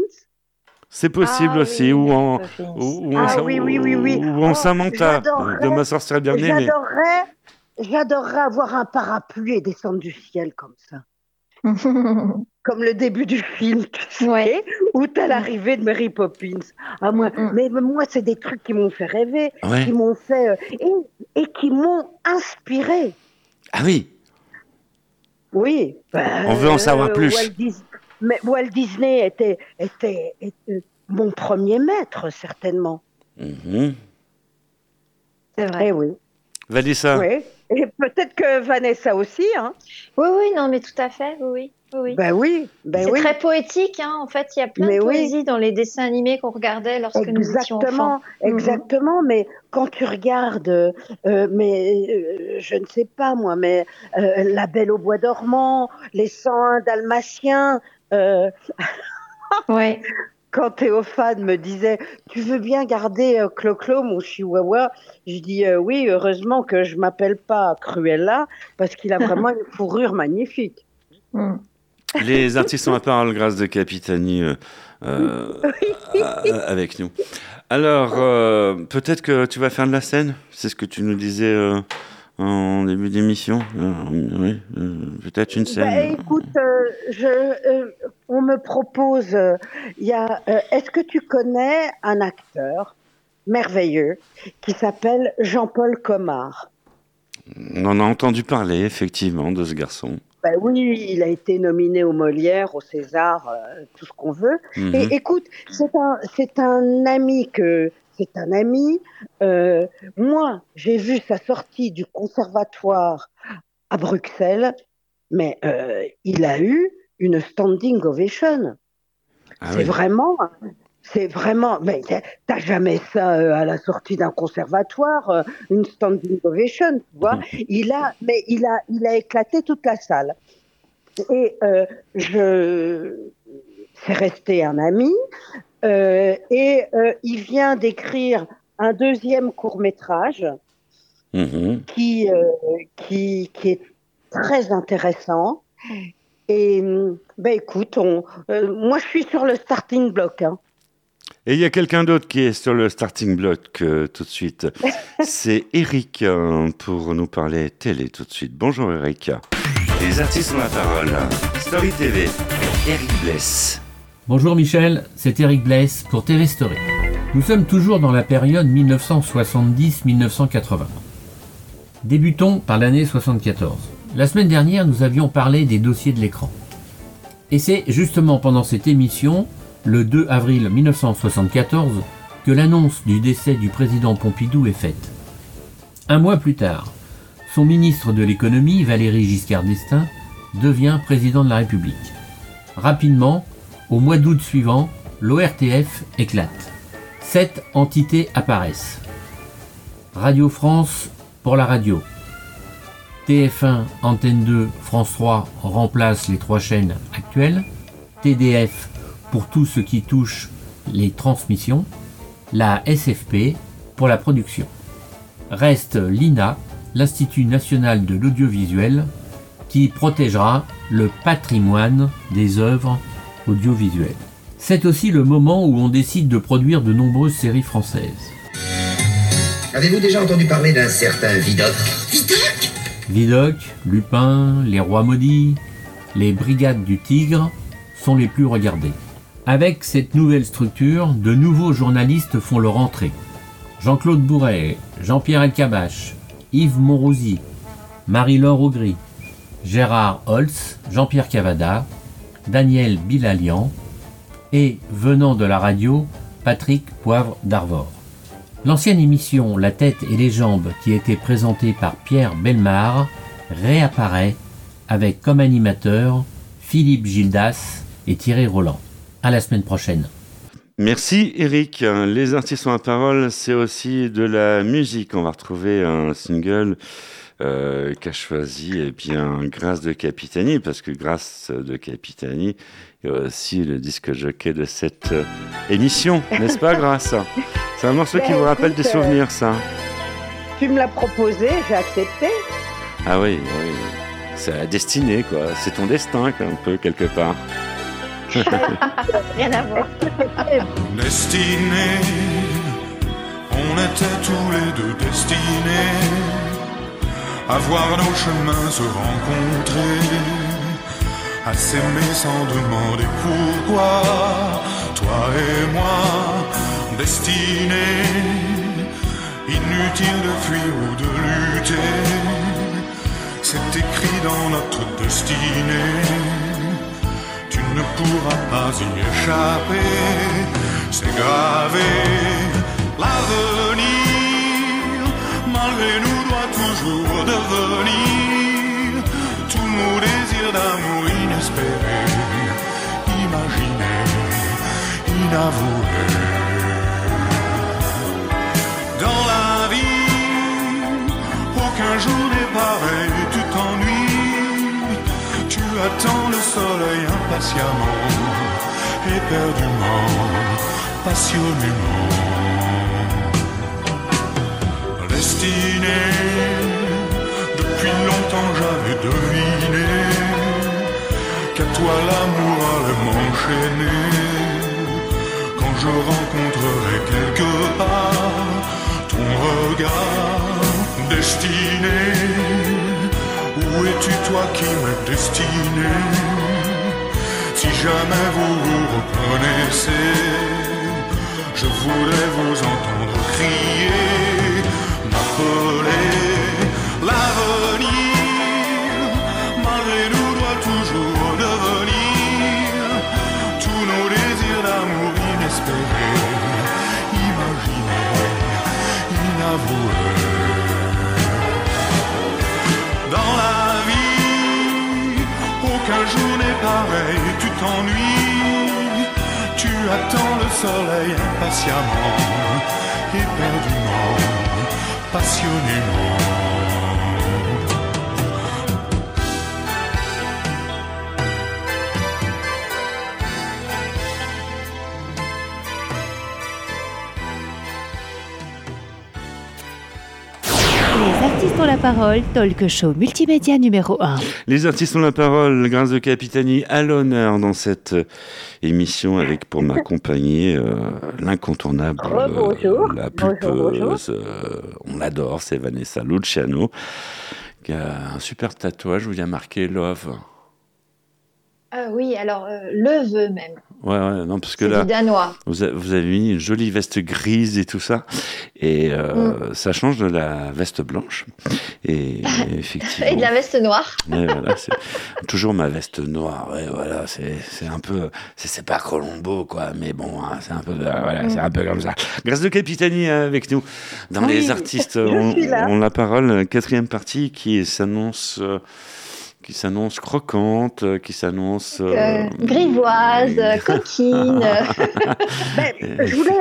C'est possible Ah aussi, oui, ou en, ou, ou en Ah Sa- oui, oui, oui, oui. ou en Oh, Samantha de ma sorcière bien aimée. J'adorerais, j'adorerais avoir un parapluie et descendre du ciel comme ça. (laughs) Comme le début du film, tu sais, Ouais. où t'as l'arrivée de Mary Poppins. Ah, moi, Mm. Mais moi, c'est des trucs qui m'ont fait rêver, Ouais. qui m'ont fait... euh, et, et qui m'ont inspiré. Ah oui, Oui. On veut en savoir plus. Walt Dis- Mais Walt Disney était, était, était mon premier maître, certainement. Mhm. C'est vrai. Eh oui. Vanessa, oui. Et peut-être que Vanessa aussi. Hein. Oui, oui, non, mais tout à fait, oui, oui. oui, oui. Ben oui. Ben c'est oui. très poétique, hein. en fait, il y a plein Mais de oui. poésie dans les dessins animés qu'on regardait lorsque nous étions Exactement, enfants. Mhm. exactement. Mais quand tu regardes, euh, mais euh, je ne sais pas moi, mais euh, La Belle au bois dormant, Les 101 Dalmatiens. euh, (laughs) Ouais. quand Théophane me disait Tu veux bien garder euh, Clo-Clo, mon chihuahua? Je dis euh, Oui, heureusement que je m'appelle pas Cruella, parce qu'il a vraiment une fourrure magnifique. Mm. Les artistes ont la parole grâce de Capitani euh, euh, euh, avec nous. Alors, euh, peut-être que tu vas faire de la scène C'est ce que tu nous disais euh, en début d'émission Oui, peut-être une Bah, scène. écoute, je, euh, on me propose, il est-ce que tu connais un acteur merveilleux qui s'appelle Jean-Paul Comard? On en a entendu parler, effectivement, de ce garçon. Ben oui, il a été nominé au Molière, au César, euh, tout ce qu'on veut. Mhm. Et écoute, c'est un, c'est un ami que, c'est un ami. euh, moi, j'ai vu sa sortie du conservatoire à Bruxelles, mais euh, il a eu une standing ovation. Ah c'est oui. vraiment, c'est vraiment, mais t'as- jamais ça euh, à la sortie d'un conservatoire, euh, une standing ovation, tu vois. Il a, mais il a, il a éclaté toute la salle. Et euh, je, c'est resté un ami. euh, et euh, il vient d'écrire un deuxième court métrage Mhm. qui, qui, qui est très intéressant. Et hum, ben écoute, on, euh, moi je suis sur le starting block. Hein. Et il y a quelqu'un d'autre qui est sur le starting block euh, tout de suite. (laughs) C'est Eric euh, pour nous parler télé tout de suite. Bonjour Eric. Les artistes ont la parole. Story TV. Eric Bless. Bonjour Michel, c'est Eric Bless pour TV Story. Nous sommes toujours dans la période 1970-1980. Débutons par l'année 74. La semaine dernière, nous avions parlé des dossiers de l'écran. Et c'est justement pendant cette émission, le 2 avril 1974, que l'annonce du décès du président Pompidou est faite. Un mois plus tard, son ministre de l'économie, Valéry Giscard d'Estaing, devient président de la République. Rapidement, au mois d'août suivant, l'ORTF éclate. Sept entités apparaissent. Radio France pour la radio. TF1, Antenne 2, France 3 remplacent les trois chaînes actuelles. TDF pour tout ce qui touche les transmissions. La SFP pour la production. Reste l'INA, l'Institut national de l'audiovisuel, qui protégera le patrimoine des œuvres audiovisuelles. C'est aussi le moment où on décide de produire de nombreuses séries françaises. Avez-vous déjà entendu parler d'un certain Vidocq? Vidocq? Vidocq, Lupin, Les Rois Maudits, les Brigades du Tigre sont les plus regardés. Avec cette nouvelle structure, de nouveaux journalistes font leur entrée. Jean-Claude Bourret, Jean-Pierre Elkabach, Yves Monrouzy, Marie-Laure Augry, Gérard Holtz, Jean-Pierre Cavada, Daniel Bilalian et, venant de la radio, Patrick Poivre d'Arvor. L'ancienne émission La tête et les jambes qui était présentée par Pierre Belmar réapparaît avec comme animateur Philippe Gildas et Thierry Roland. À la semaine prochaine. Merci Eric. Les artistes ont la parole, c'est aussi de la musique. On va retrouver un single euh, qu'a choisi eh bien Grâce de Capitani, parce que Grâce de Capitani est aussi le disque jockey de cette euh, émission, n'est-ce pas Grâce? C'est un morceau qui Ben, vous rappelle des écoute, souvenirs, ça Tu me l'as proposé, j'ai accepté. Ah oui, oui. C'est la destinée, quoi. C'est ton destin, un peu, quelque part. Rien à voir. Destinés, on était tous les deux destinés à voir nos chemins se rencontrer, à s'aimer sans demander pourquoi. Toi et moi, destinés, inutile de fuir ou de lutter, c'est écrit dans notre destinée. Ne pourras pas y échapper, c'est gravé. L'avenir, malgré nous, doit toujours devenir tous nos désirs d'amour inespérés, imaginés, inavoués. Dans la vie, aucun jour n'est pareil, attends le soleil impatiemment, éperdument, passionnément. Destiné, depuis longtemps j'avais deviné qu'à toi l'amour allait m'enchaîner. Quand je rencontrerai quelque part ton regard destiné, où es-tu toi qui m'es destiné? Si jamais vous vous reconnaissez, je voudrais vous entendre crier, m'appeler. L'avenir, malgré nous, doit toujours devenir tous nos désirs d'amour inespérés, imaginés, inavoués. Dans la vie, aucun jour n'est pareil, tu t'ennuies, tu attends le soleil impatiemment, éperdument, passionnément. Artistes ont la parole, talk show multimédia numéro 1. Les artistes ont la parole, grâce de Capitani, à l'honneur dans cette émission avec pour m'accompagner euh, l'incontournable, euh, la Bonjour, pulpeuse, euh, on l'adore, c'est Vanessa Luciano, qui a un super tatouage où il y a marqué Love. Ah oui, alors euh, le vœu même. Ouais, ouais, non, parce que là, danois. vous, a- vous avez mis une jolie veste grise et tout ça, et euh, Mm. ça change de la veste blanche. Et (laughs) effectivement. Et de la veste noire. Ouais, voilà, c'est (laughs) toujours ma veste noire. Voilà, c'est un peu, c'est pas Colombo quoi, mais bon, hein, c'est un peu, euh, voilà, c'est un peu comme ça. Grâce de Capitani euh, avec nous dans Oui, les artistes. (laughs) On, on la parole, quatrième partie qui s'annonce, euh, qui s'annonce croquante, euh, qui s'annonce. euh, Euh, grivoise, euh, coquine. (laughs) Ben, je voulais,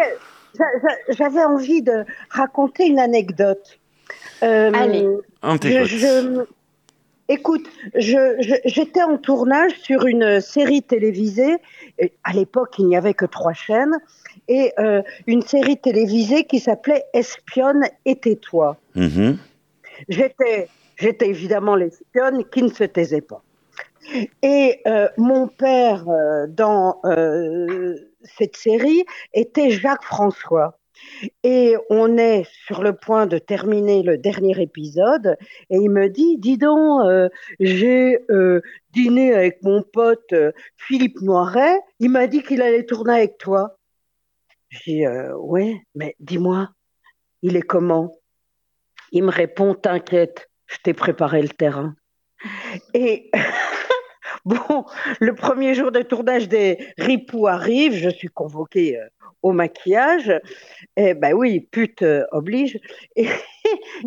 j'a- j'a- j'avais envie de raconter une anecdote. Euh, Allez. On je- je- écoute, j'étais en tournage sur une série télévisée. Et À l'époque, il n'y avait que trois chaînes. Et euh, une série télévisée qui s'appelait Espionne et tais-toi. Mhm. J'étais, j'étais évidemment l'espionne qui ne se taisait pas. Et euh, mon père euh, dans euh, cette série était Jacques François. Et on est sur le point de terminer le dernier épisode et il me dit, dis donc, euh, j'ai euh, dîné avec mon pote euh, Philippe Noiret, il m'a dit qu'il allait tourner avec toi. J'ai euh, ouais, mais dis-moi, il est comment? Il me répond, t'inquiète, je t'ai préparé le terrain. Et (laughs) bon, le premier jour de tournage des Ripoux arrive, je suis convoquée euh, au maquillage. Et ben oui, pute euh, oblige.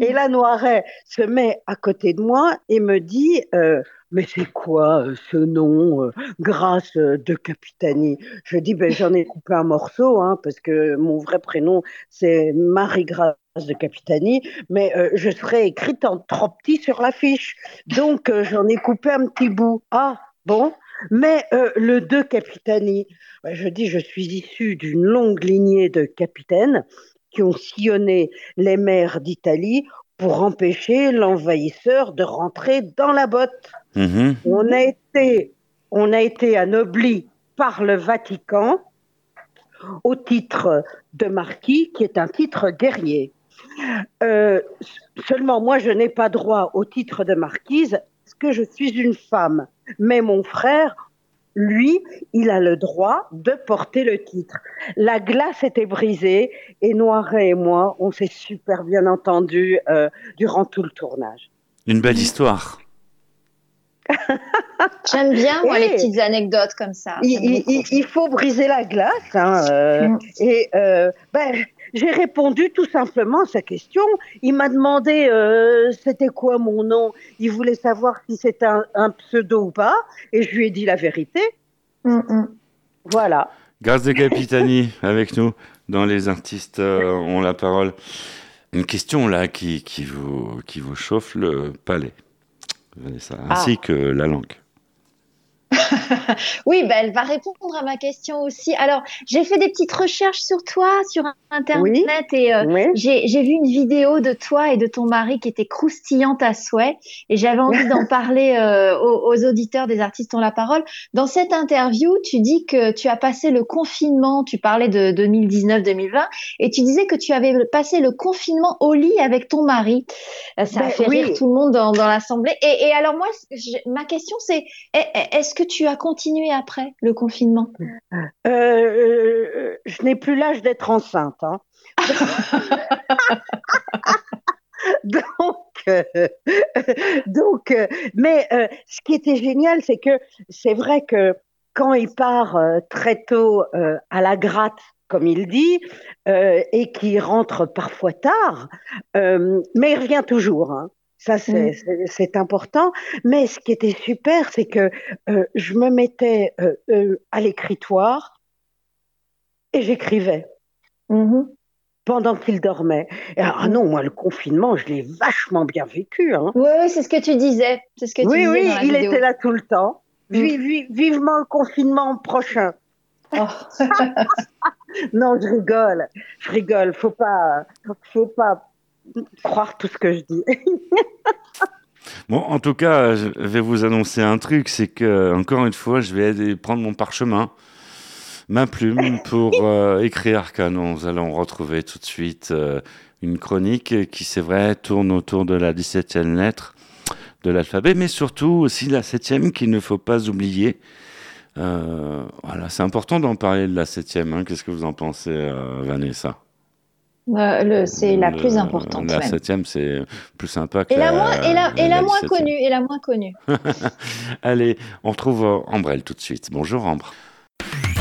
Et là, Noiret se met à côté de moi et me dit euh, Mais c'est quoi euh, ce nom, euh, Grâce euh, de Capitani Je dis ben, J'en ai coupé un morceau, hein, parce que mon vrai prénom, c'est Marie-Grâce de Capitani, mais je serai écrite en trop petit sur l'affiche. Donc, j'en ai coupé un petit bout. Ah, bon? Mais le de Capitani, ben, je dis, je suis issue d'une longue lignée de capitaines qui ont sillonné les mers d'Italie pour empêcher l'envahisseur de rentrer dans la botte. Mhm. On a été, on a été anobli par le Vatican au titre de marquis, qui est un titre guerrier. Euh, seulement, moi, je n'ai pas droit au titre de marquise parce que je suis une femme. Mais mon frère, lui, il a le droit de porter le titre. La glace était brisée et Noiret et moi, on s'est super bien entendu euh, durant tout le tournage. Une belle histoire. (laughs) J'aime bien, moi, les petites anecdotes comme ça. Il, J'aime il- beaucoup. il- il faut briser la glace. hein, euh, Mm. Et euh, ben, j'ai répondu tout simplement à sa question. Il m'a demandé euh, c'était quoi mon nom? Il voulait savoir si c'était un, un pseudo ou pas. Et je lui ai dit la vérité. Mm, mm. Voilà. Grâce de Capitani (laughs) avec nous dans les artistes euh, ont la parole. Une question là qui, qui, vous, qui vous chauffe le palais, Vanessa, ainsi que la langue. Oui, ben, elle va répondre à ma question aussi. Alors, j'ai fait des petites recherches sur toi, sur Internet, et euh, Oui. j'ai vu une vidéo de toi et de ton mari qui était croustillante à souhait, et j'avais envie d'en (laughs) parler euh, aux, aux auditeurs des artistes ont la parole. Dans cette interview, tu dis que tu as passé le confinement, tu parlais de 2019-2020, et tu disais que tu avais passé le confinement au lit avec ton mari. Euh, Ça a Ben, fait oui. rire tout le monde dans, dans l'assemblée. Et, et alors moi, ma question c'est, est- est-ce que tu as continué après le confinement? Euh, euh, je n'ai plus l'âge d'être enceinte. hein. (laughs) donc, euh, donc, mais euh, ce qui était génial, c'est que c'est vrai que quand il part très tôt à la gratte, comme il dit, euh, et qu'il rentre parfois tard, euh, mais il revient toujours. hein. Ça, c'est important. Mais ce qui était super, c'est que euh, je me mettais euh, euh, à l'écritoire et j'écrivais Mhm. pendant qu'il dormait. Et ah non, moi, le confinement, je l'ai vachement bien vécu. Hein. Oui, oui, c'est ce que tu disais. Ce que tu Oui, disais oui, dans la il vidéo. était là tout le temps. Mm. Vi- vi- vivement le confinement prochain. Oh. (laughs) Non, je rigole. Je rigole. Faut pas, faut pas croire tout ce que je dis. (laughs) Bon, en tout cas, je vais vous annoncer un truc, c'est que, encore une fois, je vais aller prendre mon parchemin, ma plume, pour (laughs) euh, écrire, car nous allons retrouver tout de suite euh, une chronique qui, c'est vrai, tourne autour de la 17e lettre de l'alphabet, mais surtout aussi la 7e qu'il ne faut pas oublier. Euh, voilà, c'est important d'en parler de la 7e. Hein. Qu'est-ce que vous en pensez, Vanessa? Euh, c'est la plus importante. La même. 7e, c'est plus sympa que Et la, moins, et la, et la moins 17e. connue, et la moins connue. (laughs) Allez, on retrouve euh, Ambrelle tout de suite. Bonjour Ambre.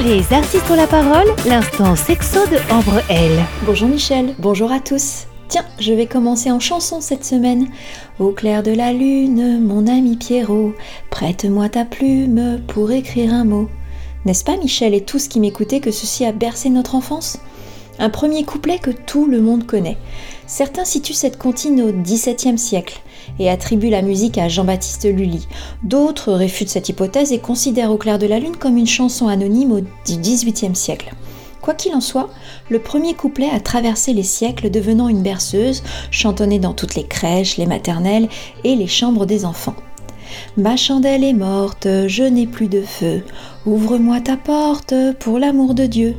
Les artistes ont la parole, l'instant sexo de Ambre L. Bonjour Michel, bonjour à tous. Tiens, je vais commencer en chanson cette semaine. Au clair de la lune, mon ami Pierrot, prête-moi ta plume pour écrire un mot. N'est-ce pas Michel et tous qui m'écoutaient que ceci a bercé notre enfance? Un premier couplet que tout le monde connaît. Certains situent cette comptine au XVIIe siècle et attribuent la musique à Jean-Baptiste Lully. D'autres réfutent cette hypothèse et considèrent Au clair de la lune comme une chanson anonyme au XVIIIe siècle. Quoi qu'il en soit, le premier couplet a traversé les siècles devenant une berceuse, chantonnée dans toutes les crèches, les maternelles et les chambres des enfants. Ma chandelle est morte, je n'ai plus de feu. Ouvre-moi ta porte pour l'amour de Dieu.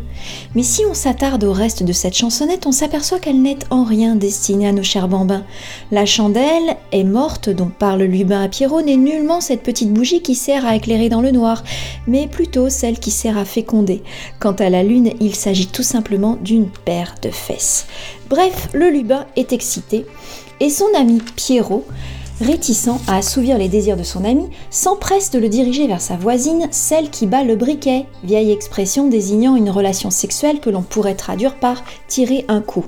Mais si on s'attarde au reste de cette chansonnette, on s'aperçoit qu'elle n'est en rien destinée à nos chers bambins. La chandelle est morte dont parle Lubin à Pierrot n'est nullement cette petite bougie qui sert à éclairer dans le noir, mais plutôt celle qui sert à féconder. Quant à la lune, il s'agit tout simplement d'une paire de fesses. Bref, le Lubin est excité et son ami Pierrot réticent à assouvir les désirs de son ami, s'empresse de le diriger vers sa voisine, celle qui bat le briquet, vieille expression désignant une relation sexuelle que l'on pourrait traduire par tirer un coup.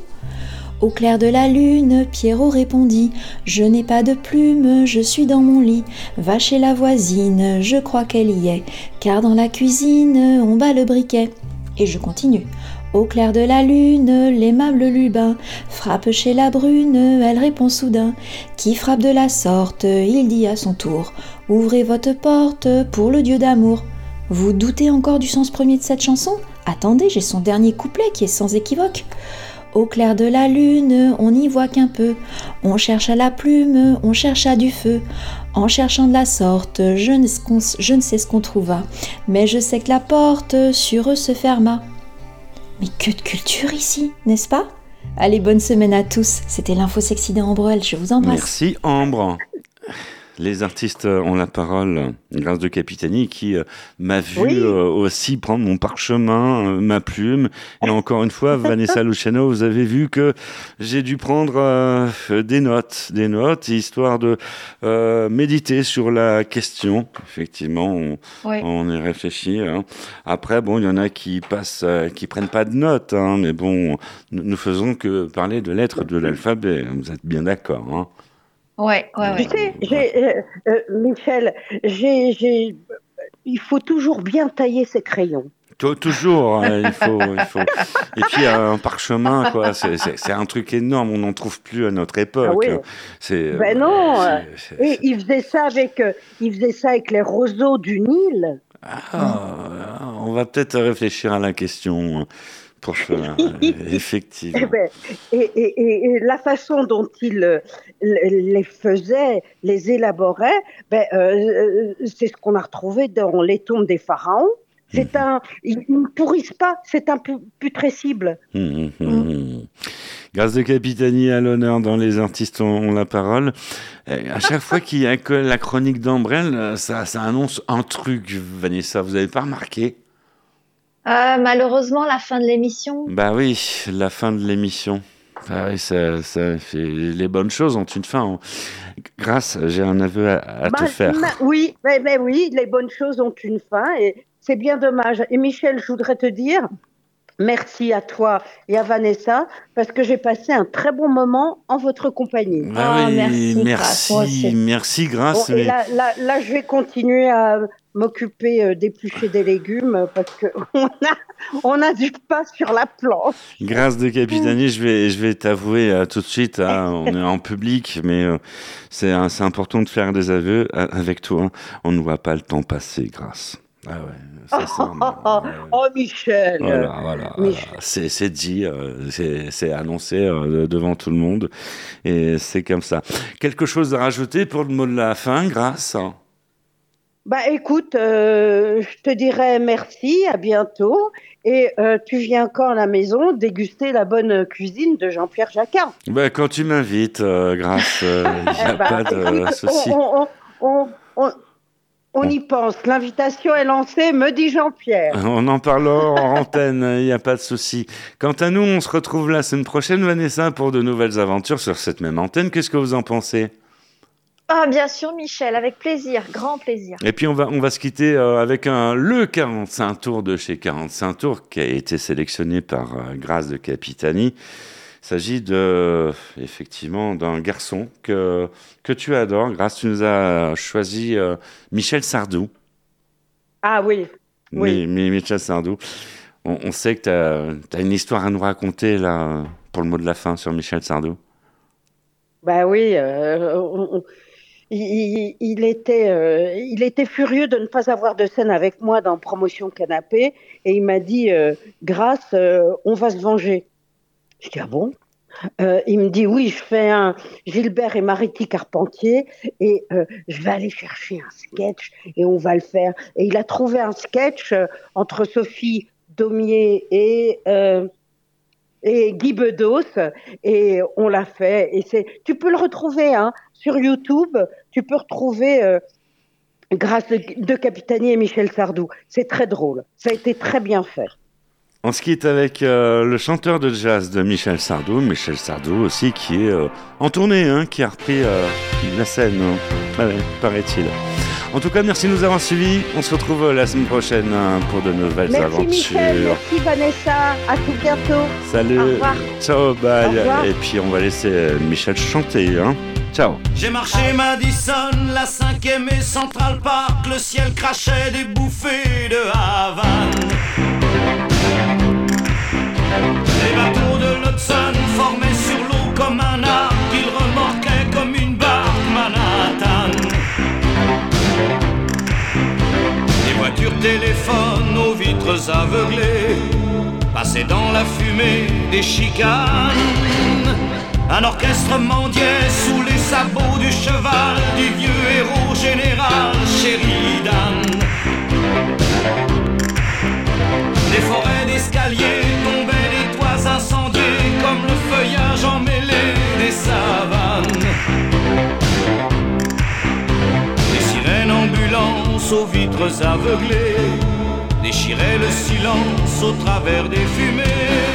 Au clair de la lune, Pierrot répondit Je n'ai pas de plume, je suis dans mon lit. Va chez la voisine, je crois qu'elle y est, car dans la cuisine, on bat le briquet. Et je continue. Au clair de la lune, l'aimable Lubin frappe chez la brune, elle répond soudain. Qui frappe de la sorte, il dit à son tour Ouvrez votre porte pour le Dieu d'amour. Vous doutez encore du sens premier de cette chanson? Attendez, j'ai son dernier couplet qui est sans équivoque. Au clair de la lune, on n'y voit qu'un peu. On cherche à la plume, on cherche à du feu. En cherchant de la sorte, je ne, sais ce qu'on trouva. Mais je sais que la porte sur eux se ferma. Mais que de culture ici, n'est-ce pas? Allez, bonne semaine à tous. C'était l'info sexy d'Ambrel. Je vous embrasse. Merci Ambre. Les artistes ont la parole grâce de Capitani qui euh, m'a vu Oui. euh, aussi prendre mon parchemin, euh, ma plume. Et encore une fois, Vanessa Luciano, vous avez vu que j'ai dû prendre euh, des notes, des notes, histoire de euh, méditer sur la question. Effectivement, on, Oui. on y réfléchit. hein. Après, bon, il y en a qui passent, euh, qui prennent pas de notes, hein, mais bon, nous, nous faisons que parler de lettres de l'alphabet. Vous êtes bien d'accord, hein Ouais, ouais, Tu ouais. sais, j'ai, euh, euh, Michel, j'ai, j'ai- il faut toujours bien tailler ses crayons. Tou- Toujours, hein, il faut, il faut. Et puis un parchemin, quoi, c'est- c'est c'est un truc énorme. On n'en trouve plus à notre époque. Ah oui. hein. C'est. Ben non, c'est- Et il faisait ça avec, euh, il faisait ça avec les roseaux du Nil. Ah, on va peut-être réfléchir à la question pour cela. (laughs) Eh Effectivement. ben, et, et- et- et la façon dont il euh, les faisait, les élaborait, ben, euh, euh, c'est ce qu'on a retrouvé dans les tombes des pharaons. C'est Mhm. un, ils ne pourrissent pas, c'est un pu- putrescible. Hum, hum, hum. Grâce de Capitani à l'honneur dans Les artistes ont, la parole. Et à chaque fois qu'il y a que la chronique d'Ambrelle, euh, ça, ça annonce un truc, Vanessa. Vous avez pas remarqué? Euh, malheureusement, la fin de l'émission. Bah oui, la fin de l'émission. Bah oui, ça, ça fait... Les bonnes choses ont une fin. Grâce, j'ai un aveu à, à te Ma- faire. ma- oui, mais, mais oui, les bonnes choses ont une fin et c'est bien dommage. Et Michel, je voudrais te dire merci à toi et à Vanessa parce que j'ai passé un très bon moment en votre compagnie. Bah oui, merci, merci, Grâce, merci, Grâce. Bon, et mais- là, là, là, je vais continuer à m'occuper euh, d'éplucher des légumes parce que (laughs) on a, on a du pain sur la planche. Grâce de Capitani, je vais, je vais t'avouer euh, tout de suite, hein, (laughs) on est en public, mais euh, c'est hein, important de faire des aveux euh, avec toi. On ne voit pas le temps passer, Grâce. Ah ouais, ça sent. (laughs) Oh, oh, Michel Voilà, voilà. Michel. voilà. C'est c'est dit, euh, c'est annoncé euh, devant tout le monde, et c'est comme ça. Quelque chose à rajouter pour le mot de la fin, grâce Bah écoute, euh, je te dirais merci, à bientôt. Et euh, tu viens quand à la maison déguster la bonne cuisine de Jean-Pierre Jacquin ben, Quand tu m'invites, euh, grâce, (laughs) il n'y a ben, pas de écoute, souci. On, on- on- on- on y pense. L'invitation est lancée, me dit Jean-Pierre. On en parlera (laughs) en antenne, il n'y a pas de souci. Quant à nous, on se retrouve la semaine prochaine, Vanessa, pour de nouvelles aventures sur cette même antenne. Qu'est-ce que vous en pensez? Ah, bien sûr, Michel, avec plaisir, grand plaisir. Et puis on va, on va se quitter euh, avec un, le 45 tours de chez 45 tours qui a été sélectionné par euh, Grâce de Capitani. Il s'agit de, effectivement d'un garçon que, que tu adores. Grâce, tu nous as choisi euh, Michel Sardou. Ah oui, oui. Mi- Mi- Michel Sardou. On, on sait que tu as, une histoire à nous raconter là pour le mot de la fin sur Michel Sardou. Bah oui, euh, on- on- euh, il était furieux de ne pas avoir de scène avec moi dans Promotion Canapé et il m'a dit euh, Grâce, euh, on va se venger. Je dis Ah bon? Il me dit Oui, je fais un Gilbert et Mariti Carpentier et je vais aller chercher un sketch et on va le faire. Et il a trouvé un sketch entre Sophie Daumier et. et Guy Bedos et on l'a fait et c'est tu peux le retrouver hein, sur YouTube tu peux retrouver euh, grâce de, de Capitani et Michel Sardou c'est très drôle ça a été très bien fait On se quitte avec euh, le chanteur de jazz de Michel Sardou, Michel Sardou aussi, qui est euh, en tournée, hein, qui a repris la scène, hein. Paraît-il. En tout cas, merci de nous avoir suivis. On se retrouve la semaine prochaine hein, pour de nouvelles merci aventures. Michel merci Vanessa à tout bientôt Salut, Au revoir. ciao, bye. Au revoir. Et puis on va laisser euh, Michel chanter. Hein. Ciao. J'ai marché Madison, la cinquième et Central Park, le ciel crachait des bouffées de Havane. Les bateaux de l'Hudson formaient Téléphones aux vitres aveuglées passaient dans la fumée des chicanes. Un orchestre mendiait sous les sabots du cheval du vieux héros général. Aux vitres aveuglées déchiraient le silence au travers des fumées.